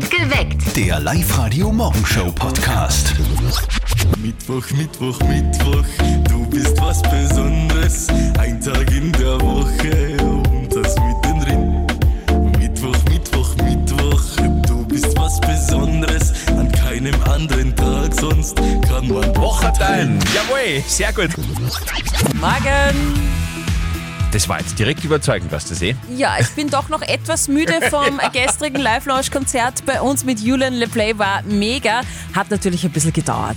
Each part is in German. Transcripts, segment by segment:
Geweckt. Der Live-Radio-Morgenshow-Podcast. Mittwoch, Mittwoch, Mittwoch, du bist was Besonderes. Ein Tag in der Woche und das mittendrin. Mittwoch, Mittwoch, Mittwoch, du bist was Besonderes. An keinem anderen Tag sonst kann man Wocherteil. Jawohl, sehr gut. Morgen! Das war jetzt direkt überzeugend, was du eh? Ja, ich bin doch noch etwas müde vom gestrigen Live-Launch-Konzert bei uns mit Julian LePlay. War mega. Hat natürlich ein bisschen gedauert.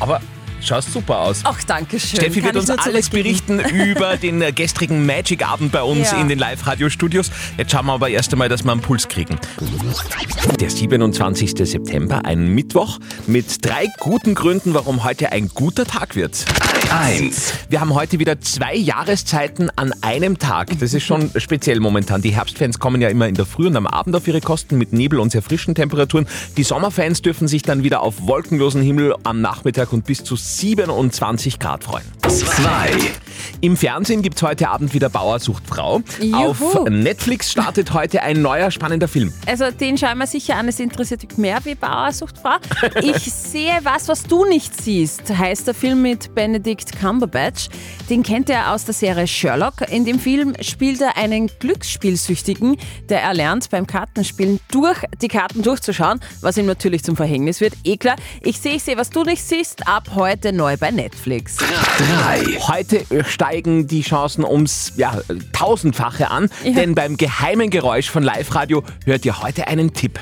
Aber schaust super aus. Ach, danke schön. Steffi Kann wird uns alles berichten über den äh, gestrigen Magic-Abend bei uns Ja. in den Live-Radio-Studios. Jetzt schauen wir aber erst einmal, dass wir einen Puls kriegen. Der 27. September, ein Mittwoch, mit drei guten Gründen, warum heute ein guter Tag wird. 1. Wir haben heute wieder zwei Jahreszeiten an einem Tag. Das ist schon speziell momentan. Die Herbstfans kommen ja immer in der Früh und am Abend auf ihre Kosten mit Nebel und sehr frischen Temperaturen. Die Sommerfans dürfen sich dann wieder auf wolkenlosen Himmel am Nachmittag und bis zu 27 Grad freuen. 2. Im Fernsehen gibt's heute Abend wieder Bauer sucht Frau. Juhu. Auf Netflix startet heute ein neuer spannender Film. Also den schauen wir sicher an. Es interessiert dich mehr wie Bauersuchtfrau. Ich sehe was, was du nicht siehst, heißt der Film mit Benedict Cumberbatch. Den kennt er aus der Serie Sherlock. In dem Film spielt er einen Glücksspielsüchtigen, der erlernt beim Kartenspielen durch die Karten durchzuschauen, was ihm natürlich zum Verhängnis wird. Eh klar. Ich sehe, ich sehe, was du nicht siehst, ab heute neu bei Netflix. 3. Heute steigen die Chancen ums ja, tausendfache an, denn beim geheimen Geräusch von Live Radio hört ihr heute einen Tipp.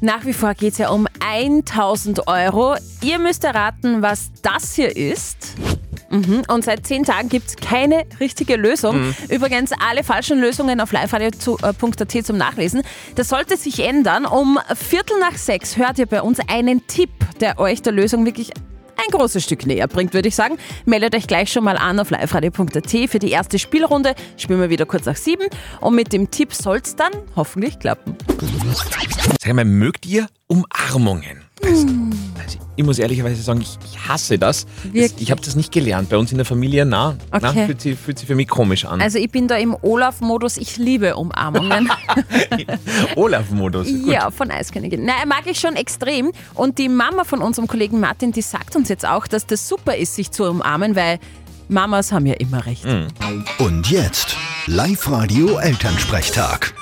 Nach wie vor geht es ja um 1000 Euro. Ihr müsst erraten, was das hier ist. Mhm. Und seit zehn Tagen gibt es keine richtige Lösung. Übrigens alle falschen Lösungen auf liveradio.at zum Nachlesen. Das sollte sich ändern. Um Viertel nach sechs hört ihr bei uns einen Tipp, der euch der Lösung wirklich ein großes Stück näher bringt, würde ich sagen. Meldet euch gleich schon mal an auf liveradio.at für die erste Spielrunde. Spielen wir wieder kurz nach sieben. Und mit dem Tipp soll es dann hoffentlich klappen. Sag mal, mögt ihr Umarmungen? Also, also ich muss ehrlicherweise sagen, ich, ich hasse das. das Wirklich? ich habe das nicht gelernt. Bei uns in der Familie, na, na Okay. fühlt, sich, fühlt sich für mich komisch an. Also ich bin da im Olaf-Modus, ich liebe Umarmungen. Olaf-Modus. Ja, von Eiskönigin. Na, mag ich schon extrem. Und die Mama von unserem Kollegen Martin, die sagt uns jetzt auch, dass das super ist, sich zu umarmen, weil Mamas haben ja immer recht. Und jetzt Live-Radio Elternsprechtag.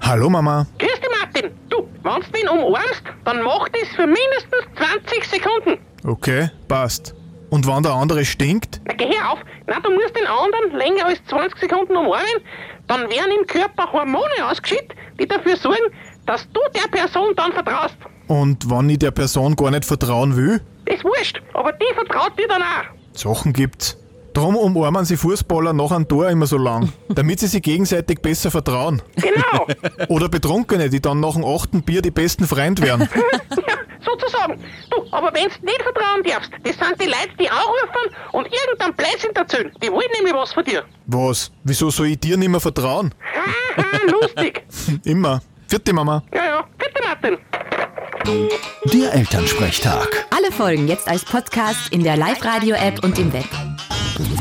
Hallo Mama. Grüß dich, Martin. Du, wenn du ihn umarmst, dann mach das für mindestens 20 Sekunden. Okay, passt. Und wenn der andere stinkt? Na, geh auf. Na, du musst den anderen länger als 20 Sekunden umarmen. Dann werden im Körper Hormone ausgeschüttet, die dafür sorgen, dass du der Person dann vertraust. Und wenn ich der Person gar nicht vertrauen will? Das wurscht, aber die vertraut dir dann auch. Sachen gibt's. Drum umarmen sie Fußballer nach einem Tor immer so lang, damit sie sich gegenseitig besser vertrauen. Genau. Oder Betrunkene, die dann nach dem achten Bier die besten Freunde werden. ja, sozusagen. Du, aber wenn's nicht vertrauen darfst, das sind die Leute, die anrufen und irgendeinen Blödsinn erzählen. Die wollen nämlich was von dir. Was? Wieso soll ich dir nicht mehr vertrauen? Haha, lustig. Immer. Vierte Mama. Ja, ja. Bitte, Martin. Der Elternsprechtag. Alle Folgen jetzt als Podcast in der Live-Radio-App und im Web.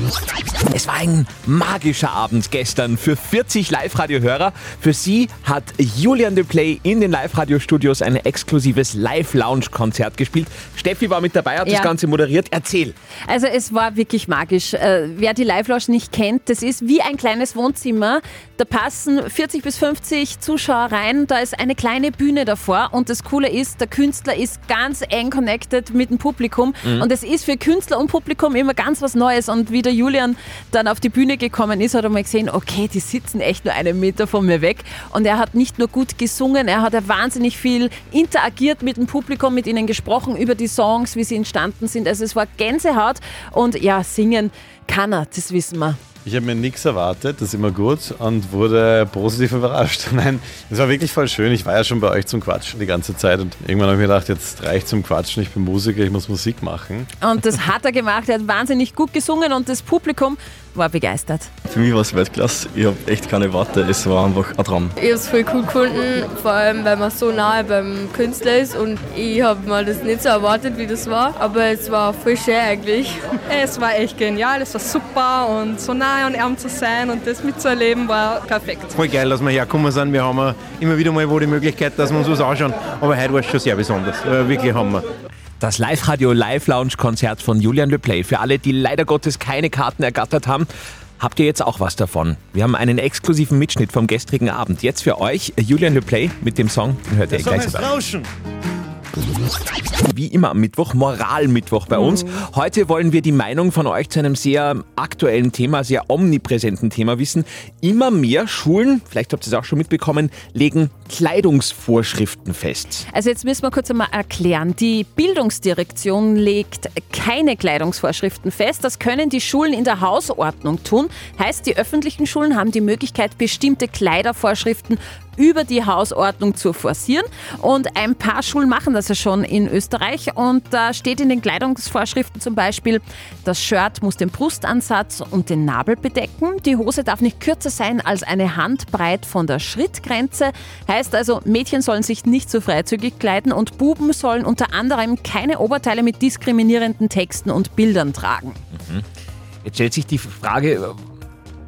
Thank you. Es war ein magischer Abend gestern für 40 Live-Radio-Hörer. Für sie hat Julian de Play in den Live-Radio-Studios ein exklusives Live-Lounge-Konzert gespielt. Steffi war mit dabei, hat Ja. das Ganze moderiert. Erzähl. Also es war wirklich magisch. Äh, wer die Live-Lounge nicht kennt, das ist wie ein kleines Wohnzimmer. Da passen 40 bis 50 Zuschauer rein. Da ist eine kleine Bühne davor. Und das Coole ist, der Künstler ist ganz eng connected mit dem Publikum. Und es ist für Künstler und Publikum immer ganz was Neues. Und wie der Julian dann auf die Bühne gekommen ist, hat er mal gesehen, okay, die sitzen echt nur einen Meter von mir weg. Und er hat nicht nur gut gesungen, er hat ja wahnsinnig viel interagiert mit dem Publikum, mit ihnen gesprochen über die Songs, wie sie entstanden sind. Also es war Gänsehaut. Und ja, singen kann er, das wissen wir. Ich habe mir nichts erwartet, das ist immer gut und wurde positiv überrascht. Nein, es war wirklich voll schön. Ich war ja schon bei euch zum Quatschen die ganze Zeit und irgendwann habe ich mir gedacht, jetzt reicht zum Quatschen, ich bin Musiker, ich muss Musik machen. Und das hat er gemacht. Er hat wahnsinnig gut gesungen und das Publikum war begeistert. Für mich war es Weltklasse. Ich habe echt keine Worte. Es war einfach ein Traum. Ich habe es voll cool gefunden, vor allem weil man so nahe beim Künstler ist und ich habe mir das nicht so erwartet, wie das war, aber es war voll schön eigentlich. Es war echt genial, es war super und so nahe an ihm zu sein und das mitzuerleben war perfekt. Voll geil, dass wir hergekommen sind. Wir haben immer wieder mal wo die Möglichkeit, dass wir uns was anschauen, aber heute war es schon sehr besonders. Äh, Wirklich Hammer. Das Live-Radio Live-Lounge-Konzert von Julian Le Play. Für alle, die leider Gottes keine Karten ergattert haben, habt ihr jetzt auch was davon. Wir haben einen exklusiven Mitschnitt vom gestrigen Abend. Jetzt für euch Julian Le Play mit dem Song, den hört ihr gleich selber. Rauschen. Wie immer am Mittwoch, Moralmittwoch bei uns. Heute wollen wir die Meinung von euch zu einem sehr aktuellen Thema, sehr omnipräsenten Thema wissen. Immer mehr Schulen, vielleicht habt ihr es auch schon mitbekommen, legen Kleidungsvorschriften fest. Also jetzt müssen wir kurz einmal erklären. Die Bildungsdirektion legt keine Kleidungsvorschriften fest. Das können die Schulen in der Hausordnung tun. Heißt, die öffentlichen Schulen haben die Möglichkeit, bestimmte Kleidervorschriften über die Hausordnung zu forcieren. Und ein paar Schulen machen das ja schon in Österreich. Und da steht in den Kleidungsvorschriften zum Beispiel, das Shirt muss den Brustansatz und den Nabel bedecken. Die Hose darf nicht kürzer sein als eine Handbreit von der Schrittgrenze. Heißt also, Mädchen sollen sich nicht so freizügig kleiden und Buben sollen unter anderem keine Oberteile mit diskriminierenden Texten und Bildern tragen. Jetzt stellt sich die Frage,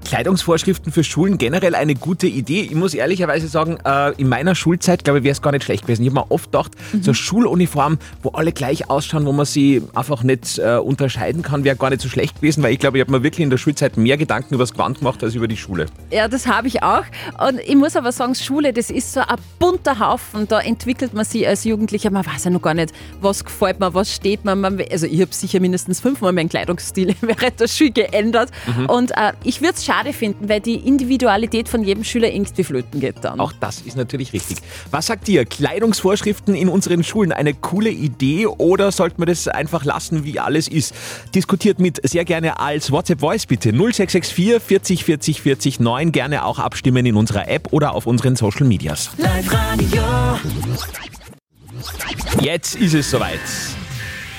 Kleidungsvorschriften für Schulen generell eine gute Idee. Ich muss ehrlicherweise sagen, äh, in meiner Schulzeit, glaube ich, wäre es gar nicht schlecht gewesen. Ich habe mir oft gedacht, so eine Schuluniform, wo alle gleich ausschauen, wo man sie einfach nicht äh, unterscheiden kann, wäre gar nicht so schlecht gewesen, weil ich glaube, ich habe mir wirklich in der Schulzeit mehr Gedanken über das Gewand gemacht als über die Schule. Ja, das habe ich auch. Und ich muss aber sagen, Schule, das ist so ein bunter Haufen. Da entwickelt man sich als Jugendlicher. Man weiß ja noch gar nicht, was gefällt mir, was steht mir. Man, also ich habe sicher mindestens fünfmal meinen Kleidungsstil während der Schule geändert. Und äh, ich würde es schade finden, weil die Individualität von jedem Schüler irgendwie flöten geht dann. Auch das ist natürlich richtig. Was sagt ihr? Kleidungsvorschriften in unseren Schulen eine coole Idee oder sollte man das einfach lassen, wie alles ist? Diskutiert mit sehr gerne als WhatsApp-Voice bitte 0664 40 40 40 9. Gerne auch abstimmen in unserer App oder auf unseren Social Medias. Jetzt ist es soweit.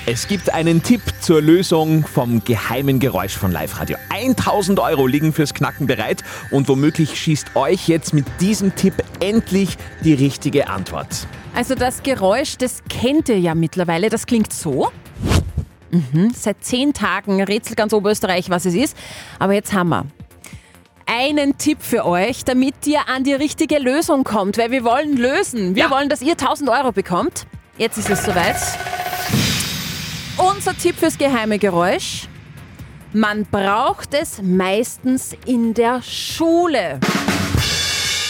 Es gibt einen Tipp zur Lösung vom geheimen Geräusch von Live Radio. 1000 Euro liegen fürs Knacken bereit und womöglich schießt euch jetzt mit diesem Tipp endlich die richtige Antwort. Also das Geräusch, das kennt ihr ja mittlerweile. Das klingt so. Mhm. Seit zehn Tagen rätselt ganz Oberösterreich, was es ist. Aber jetzt haben wir einen Tipp für euch, damit ihr an die richtige Lösung kommt. Weil wir wollen lösen. Wir wollen, dass ihr 1000 Euro bekommt. Jetzt ist es soweit. Unser Tipp fürs geheime Geräusch. Man braucht es meistens in der Schule.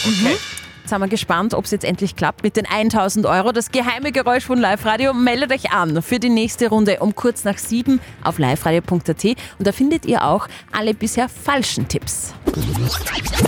Okay. Jetzt sind wir gespannt, ob es jetzt endlich klappt mit den 1000 Euro. Das geheime Geräusch von Live Radio. Meldet euch an für die nächste Runde um kurz nach sieben auf liveradio.at und da findet ihr auch alle bisher falschen Tipps.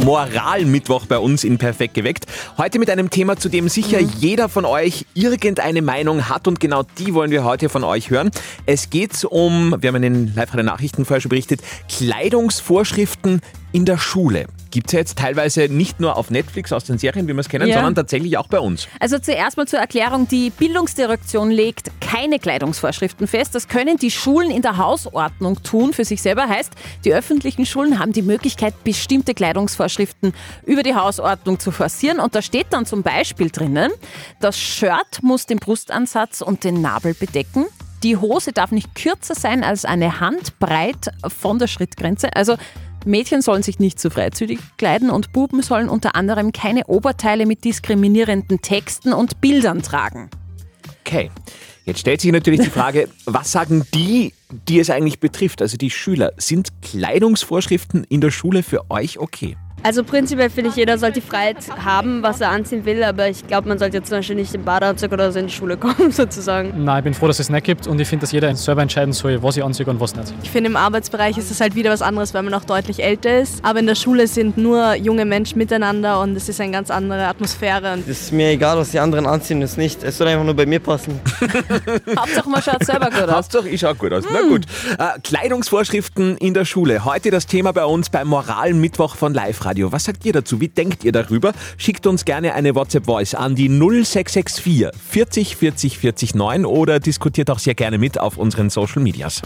Moralmittwoch bei uns in Perfekt geweckt. Heute mit einem Thema, zu dem sicher jeder von euch irgendeine Meinung hat und genau die wollen wir heute von euch hören. Es geht um, wir haben in den Live-Radio-Nachrichten vorher schon berichtet, Kleidungsvorschriften in der Schule. Gibt es ja jetzt teilweise nicht nur auf Netflix aus den Serien, wie wir es kennen, Ja. sondern tatsächlich auch bei uns. Also zuerst mal zur Erklärung, die Bildungsdirektion legt keine Kleidungsvorschriften fest. Das können die Schulen in der Hausordnung tun für sich selber. Heißt, die öffentlichen Schulen haben die Möglichkeit, bestimmte Kleidungsvorschriften über die Hausordnung zu forcieren. Und da steht dann zum Beispiel drinnen, das Shirt muss den Brustansatz und den Nabel bedecken. Die Hose darf nicht kürzer sein als eine Handbreit von der Schrittgrenze. Also Mädchen sollen sich nicht zu freizügig kleiden und Buben sollen unter anderem keine Oberteile mit diskriminierenden Texten und Bildern tragen. Okay. Jetzt stellt sich natürlich die Frage, was sagen die, die es eigentlich betrifft, also die Schüler? Sind Kleidungsvorschriften in der Schule für euch okay? Also prinzipiell finde ich, jeder sollte die Freiheit haben, was er anziehen will, aber ich glaube, man sollte jetzt zum Beispiel nicht im Badeanzug oder so in die Schule kommen, sozusagen. Nein, ich bin froh, dass es nicht gibt und ich finde, dass jeder selber entscheiden soll, was ich anziehe und was nicht. Ich finde, im Arbeitsbereich ist es halt wieder was anderes, weil man auch deutlich älter ist. Aber in der Schule sind nur junge Menschen miteinander und es ist eine ganz andere Atmosphäre. Es ist mir egal, was die anderen anziehen, ist nicht. Es soll einfach nur bei mir passen. Hauptsache, man schaut selber gut aus. Hauptsache, ich schau gut aus. Na gut. Äh, Kleidungsvorschriften in der Schule. Heute das Thema bei uns beim Moralmittwoch von Live Radio. Was sagt ihr dazu? Wie denkt ihr darüber? Schickt uns gerne eine WhatsApp-Voice an die 0664 40 40 40 9 oder diskutiert auch sehr gerne mit auf unseren Social Medias.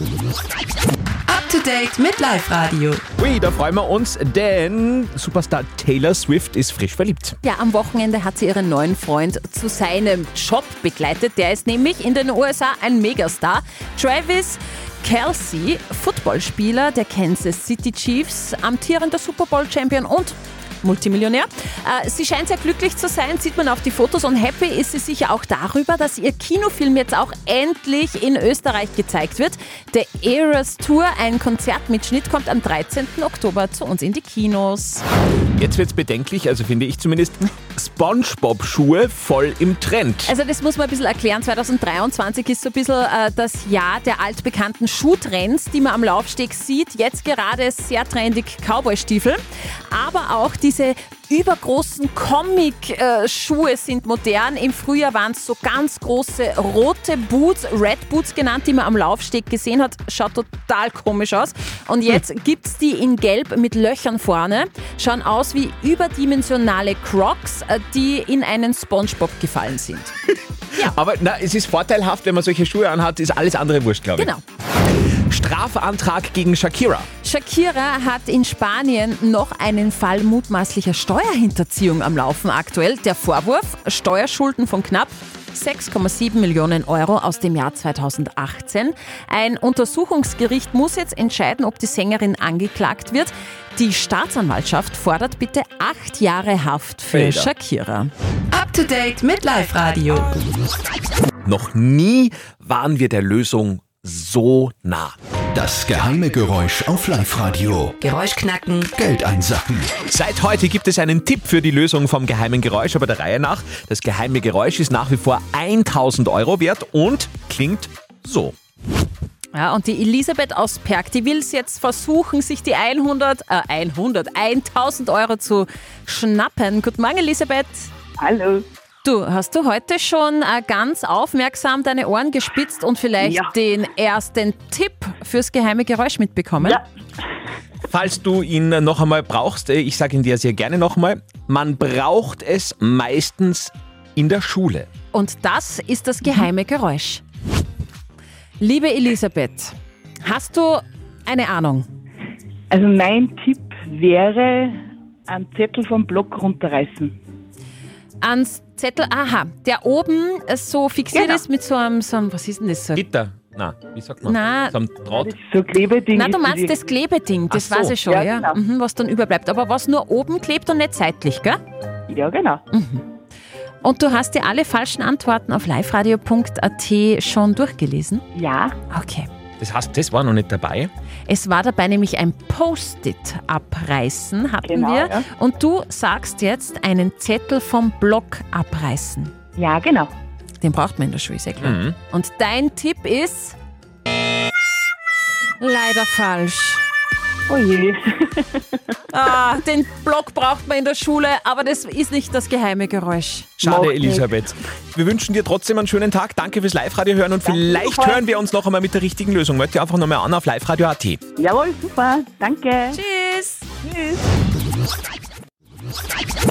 Up to date mit Live Radio. Ui, da freuen wir uns, denn Superstar Taylor Swift ist frisch verliebt. Ja, am Wochenende hat sie ihren neuen Freund zu seinem Job begleitet. Der ist nämlich in den USA ein Megastar. Travis Kelsey, Footballspieler der Kansas City Chiefs, amtierender Super Bowl Champion und Multimillionär. Äh, sie scheint sehr glücklich zu sein, sieht man auf die Fotos und happy ist sie sicher auch darüber, dass ihr Kinofilm jetzt auch endlich in Österreich gezeigt wird. Der Eras Tour, ein Konzertmitschnitt, kommt am 13. Oktober zu uns in die Kinos. Jetzt wird's bedenklich, also finde ich zumindest, Spongebob-Schuhe voll im Trend. Also das muss man ein bisschen erklären. 2023 ist so ein bisschen äh, das Jahr der altbekannten Schuhtrends, die man am Laufsteg sieht. Jetzt gerade sehr trendig Cowboy-Stiefel, aber auch diese übergroßen Comic-Schuhe sind modern. Im Frühjahr waren es so ganz große rote Boots, Red Boots genannt, die man am Laufsteg gesehen hat. Schaut total komisch aus. Und jetzt gibt es die in Gelb mit Löchern vorne. Schauen aus wie überdimensionale Crocs, äh, die in einen Spongebob gefallen sind. Aber na, es ist vorteilhaft, wenn man solche Schuhe anhat, ist alles andere wurscht, glaube ich. Genau. Strafantrag gegen Shakira. Shakira hat in Spanien noch einen Fall mutmaßlicher Steuerhinterziehung am Laufen aktuell. Der Vorwurf, Steuerschulden von knapp 6,7 Millionen Euro aus dem Jahr 2018. Ein Untersuchungsgericht muss jetzt entscheiden, ob die Sängerin angeklagt wird. Die Staatsanwaltschaft fordert bitte acht Jahre Haft für Alter. Shakira. Up to date mit Live Radio. Noch nie waren wir der Lösung so nah. Das geheime Geräusch auf Live-Radio. Geräusch knacken. Geld einsacken. Seit heute gibt es einen Tipp für die Lösung vom geheimen Geräusch, aber der Reihe nach. Das geheime Geräusch ist nach wie vor 1000 Euro wert und klingt so. Ja, und die Elisabeth aus Perg, die will es jetzt versuchen, sich die 100, äh, 100, 1000 Euro zu schnappen. Guten Morgen, Elisabeth. Hallo. Du, hast du heute schon äh, ganz aufmerksam deine Ohren gespitzt und vielleicht Ja. den ersten Tipp fürs geheime Geräusch mitbekommen? Ja. Falls du ihn noch einmal brauchst, äh, ich sage ihn dir sehr gerne nochmal, man braucht es meistens in der Schule. Und das ist das geheime Geräusch. Liebe Elisabeth, hast du eine Ahnung? Also mein Tipp wäre, einen Zettel vom Block runterreißen. Ans Zettel, aha, der oben äh, so fixiert Genau. ist mit so einem, so einem, was ist denn das? So? Gitter. Na, wie sagt man? Na. So ein Draht. So Klebeding. Nein, du meinst das Klebeding, das so. weiß ich schon, Ja, ja. genau. Mhm, was dann überbleibt. Aber was nur oben klebt und nicht seitlich, gell? Ja, genau. Und du hast dir alle falschen Antworten auf liveradio.at schon durchgelesen? Ja. Okay. Das heißt, das war noch nicht dabei. Es war dabei nämlich ein Post-it abreißen, hatten Genau, wir. ja. Und du sagst jetzt einen Zettel vom Block abreißen. Ja, genau. Den braucht man in der Schule, sehr klar. Mhm. Und dein Tipp ist leider falsch. Oh je. Ah, den Block braucht man in der Schule, aber das ist nicht das geheime Geräusch. Schade, Elisabeth. Wir wünschen dir trotzdem einen schönen Tag. Danke fürs Live-Radio hören und vielleicht hören wir uns noch einmal mit der richtigen Lösung. Meld dich einfach nochmal an auf liveradio.at. Jawohl, super. Danke. Tschüss.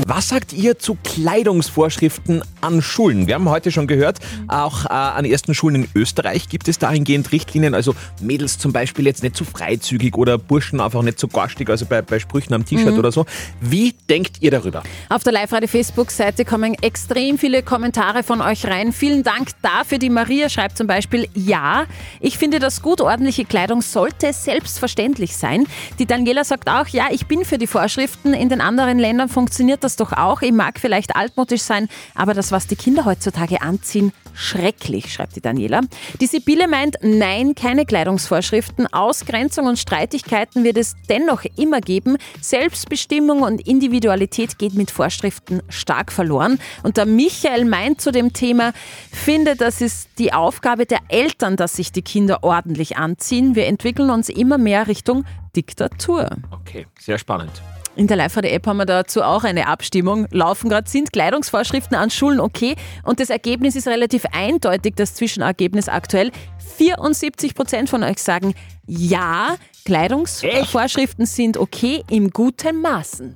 Was sagt ihr zu Kleidungsvorschriften an Schulen? Wir haben heute schon gehört, auch äh, an ersten Schulen in Österreich gibt es dahingehend Richtlinien. Also Mädels zum Beispiel jetzt nicht zu freizügig oder Burschen einfach nicht zu garstig, also bei, bei Sprüchen am T-Shirt Mhm. oder so. Wie denkt ihr darüber? Auf der Live-Radio-Facebook-Seite kommen extrem viele Kommentare von euch rein. Vielen Dank dafür. Die Maria schreibt zum Beispiel, ja, ich finde, das gut ordentliche Kleidung sollte selbstverständlich sein. Die Daniela sagt auch, ja, ich bin für die Vorschriften. In den anderen Ländern funktioniert das doch auch. Ich mag vielleicht altmodisch sein, aber das, was die Kinder heutzutage anziehen, schrecklich, schreibt die Daniela. Die Sibylle meint, nein, keine Kleidungsvorschriften. Ausgrenzung und Streitigkeiten wird es dennoch immer geben. Selbstbestimmung und Individualität geht mit Vorschriften stark verloren. Und der Michael meint zu dem Thema, finde, das ist die Aufgabe der Eltern, dass sich die Kinder ordentlich anziehen. Wir entwickeln uns immer mehr Richtung Diktatur. Okay, sehr spannend. In der Live-Radio-App haben wir dazu auch eine Abstimmung laufen gerade. Sind Kleidungsvorschriften an Schulen okay? Und das Ergebnis ist relativ eindeutig, das Zwischenergebnis aktuell. 74 Prozent von euch sagen, ja, Kleidungsvorschriften sind okay im guten Maßen.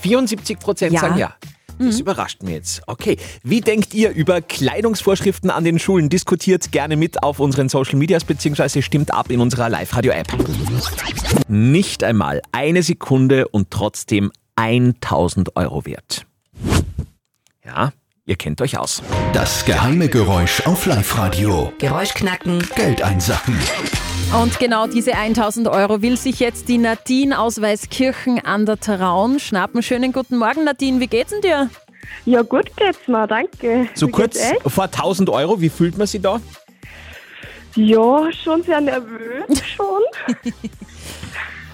74 Prozent Ja. sagen ja. Das überrascht mich jetzt. Okay, wie denkt ihr über Kleidungsvorschriften an den Schulen? Diskutiert gerne mit auf unseren Social Medias beziehungsweise stimmt ab in unserer Live-Radio-App. Nicht einmal eine Sekunde und trotzdem 1000 Euro wert. Ja, ihr kennt euch aus. Das geheime Geräusch auf Live-Radio. Geräusch knacken. Geld einsacken. Und genau diese 1000 Euro will sich jetzt die Nadine aus Weißkirchen an der Traun schnappen. Schönen guten Morgen, Nadine. Wie geht's denn dir? Ja, gut geht's mir, danke. So Wie kurz vor 1000 Euro, wie fühlt man sich da? Ja, schon sehr nervös, schon.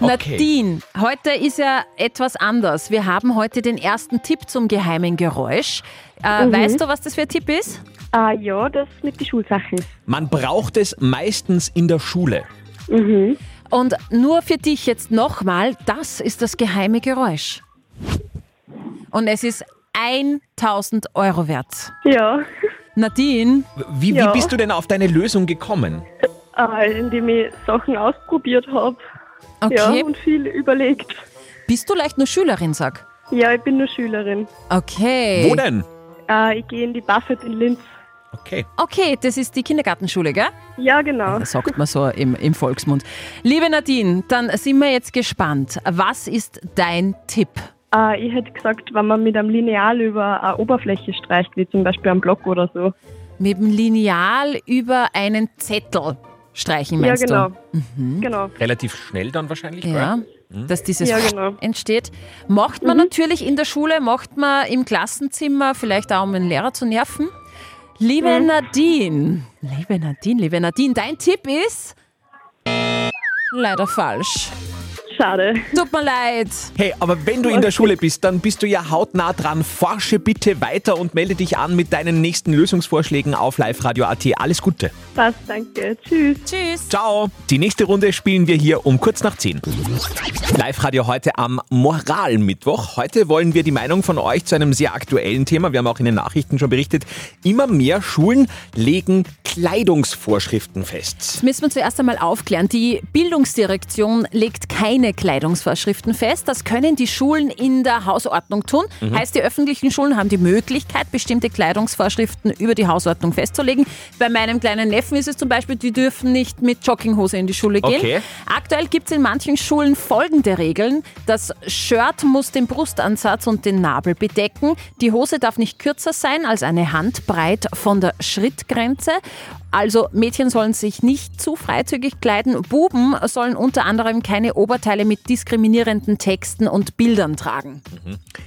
Nadine, heute ist ja etwas anders. Wir haben heute den ersten Tipp zum geheimen Geräusch. Äh, Mhm. Weißt du, was das für ein Tipp ist? Ah, ja, das mit den Schulsachen. Man braucht es meistens in der Schule. Mhm. Und nur für dich jetzt nochmal, das ist das geheime Geräusch. Und es ist 1000 Euro wert. Ja. Nadine? Wie, wie Ja. bist du denn auf deine Lösung gekommen? Äh, indem ich Sachen ausprobiert habe. Okay. Ja, und viel überlegt. Bist du leicht nur Schülerin, sag? Ja, ich bin nur Schülerin. Okay. Wo denn? Äh, ich gehe in die Buffett in Linz. Okay. Okay, das ist die Kindergartenschule, gell? Ja, genau. Das sagt man so im, im Volksmund. Liebe Nadine, dann sind wir jetzt gespannt. Was ist dein Tipp? Äh, ich hätte gesagt, wenn man mit einem Lineal über eine Oberfläche streicht, wie zum Beispiel am Block oder so. Mit dem Lineal über einen Zettel streichen, Ja, meinst genau. du? Mhm. Genau. Relativ schnell dann wahrscheinlich, Ja, gell? dass dieses Ja, genau. entsteht. Macht man natürlich in der Schule, macht man im Klassenzimmer, vielleicht auch um den Lehrer zu nerven. Liebe Mhm. Nadine, liebe Nadine, liebe Nadine, dein Tipp ist leider falsch. Schade. Tut mir leid. Hey, aber wenn du in der Schule bist, dann bist du ja hautnah dran. Forsche bitte weiter und melde dich an mit deinen nächsten Lösungsvorschlägen auf liveradio.at. Alles Gute. Passt, danke. Tschüss. Tschüss. Ciao. Die nächste Runde spielen wir hier um kurz nach 10. Live-Radio heute am Moralmittwoch. Heute wollen wir die Meinung von euch zu einem sehr aktuellen Thema. Wir haben auch in den Nachrichten schon berichtet. Immer mehr Schulen legen Kleidungsvorschriften fest. Das müssen wir zuerst einmal aufklären. Die Bildungsdirektion legt keine Kleidungsvorschriften fest. Das können die Schulen in der Hausordnung tun. Mhm. Heißt, die öffentlichen Schulen haben die Möglichkeit, bestimmte Kleidungsvorschriften über die Hausordnung festzulegen. Bei meinem kleinen Neffen ist es zum Beispiel, die dürfen nicht mit Jogginghose in die Schule gehen. Okay. Aktuell gibt es in manchen Schulen folgende Regeln. Das Shirt muss den Brustansatz und den Nabel bedecken. Die Hose darf nicht kürzer sein als eine Handbreit von der Schrittgrenze. Also Mädchen sollen sich nicht zu freizügig kleiden. Buben sollen unter anderem keine Oberteile mit diskriminierenden Texten und Bildern tragen.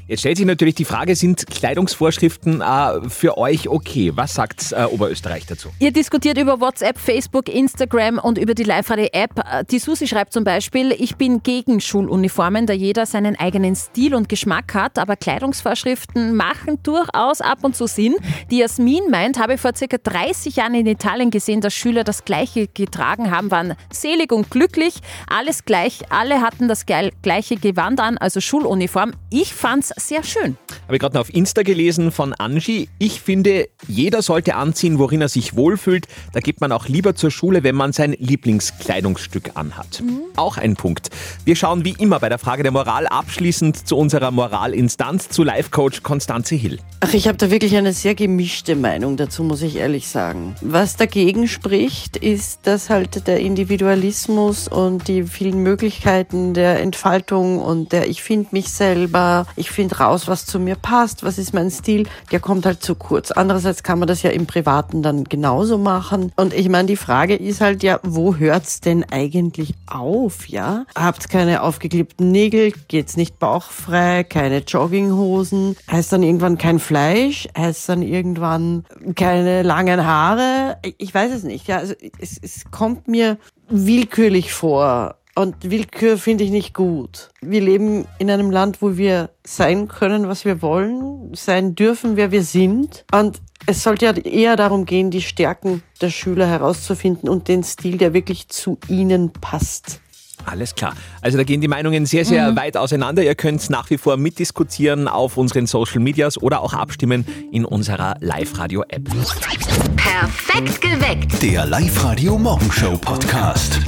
Jetzt stellt sich natürlich die Frage, sind Kleidungsvorschriften äh, für euch okay? Was sagt äh, Oberösterreich dazu? Ihr diskutiert über WhatsApp, Facebook, Instagram und über die Live-Radio-App. Die Susi schreibt zum Beispiel, ich bin gegen Schuluniformen, da jeder seinen eigenen Stil und Geschmack hat, aber Kleidungsvorschriften machen durchaus ab und zu Sinn. Die Jasmin meint, habe vor circa 30 Jahren in Italien gesehen, dass Schüler das Gleiche getragen haben, waren selig und glücklich, alles gleich, alle hatten das geil- gleiche Gewand an, also Schuluniform. Ich fand's sehr schön. Habe ich gerade noch auf Insta gelesen von Angie. Ich finde, jeder sollte anziehen, worin er sich wohlfühlt. Da geht man auch lieber zur Schule, wenn man sein Lieblingskleidungsstück anhat. Auch ein Punkt. Wir schauen wie immer bei der Frage der Moral abschließend zu unserer Moralinstanz, zu Life-Coach Konstanze Hill. Ach, ich habe da wirklich eine sehr gemischte Meinung dazu, muss ich ehrlich sagen. Was dagegen spricht, ist, dass halt der Individualismus und die vielen Möglichkeiten der Entfaltung und der ich finde mich selber, ich finde raus, was zu mir passt, was ist mein Stil, der kommt halt zu kurz. Andererseits kann man das ja im Privaten dann genauso machen. Und ich meine, die Frage ist halt ja, wo hört's denn eigentlich auf, ja? Habt keine aufgeklebten Nägel, geht's nicht bauchfrei, keine Jogginghosen, heißt dann irgendwann kein Fleisch, heißt dann irgendwann keine langen Haare. Ich weiß es nicht, ja. Also es, es kommt mir willkürlich vor. Und Willkür finde ich nicht gut. Wir leben in einem Land, wo wir sein können, was wir wollen, sein dürfen, wer wir sind. Und es sollte ja eher darum gehen, die Stärken der Schüler herauszufinden und den Stil, der wirklich zu ihnen passt. Alles klar. Also da gehen die Meinungen sehr, sehr Mhm. weit auseinander. Ihr könnt nach wie vor mitdiskutieren auf unseren Social Medias oder auch abstimmen in unserer Live-Radio-App. Perfekt geweckt. Der Live-Radio Morgenshow Podcast.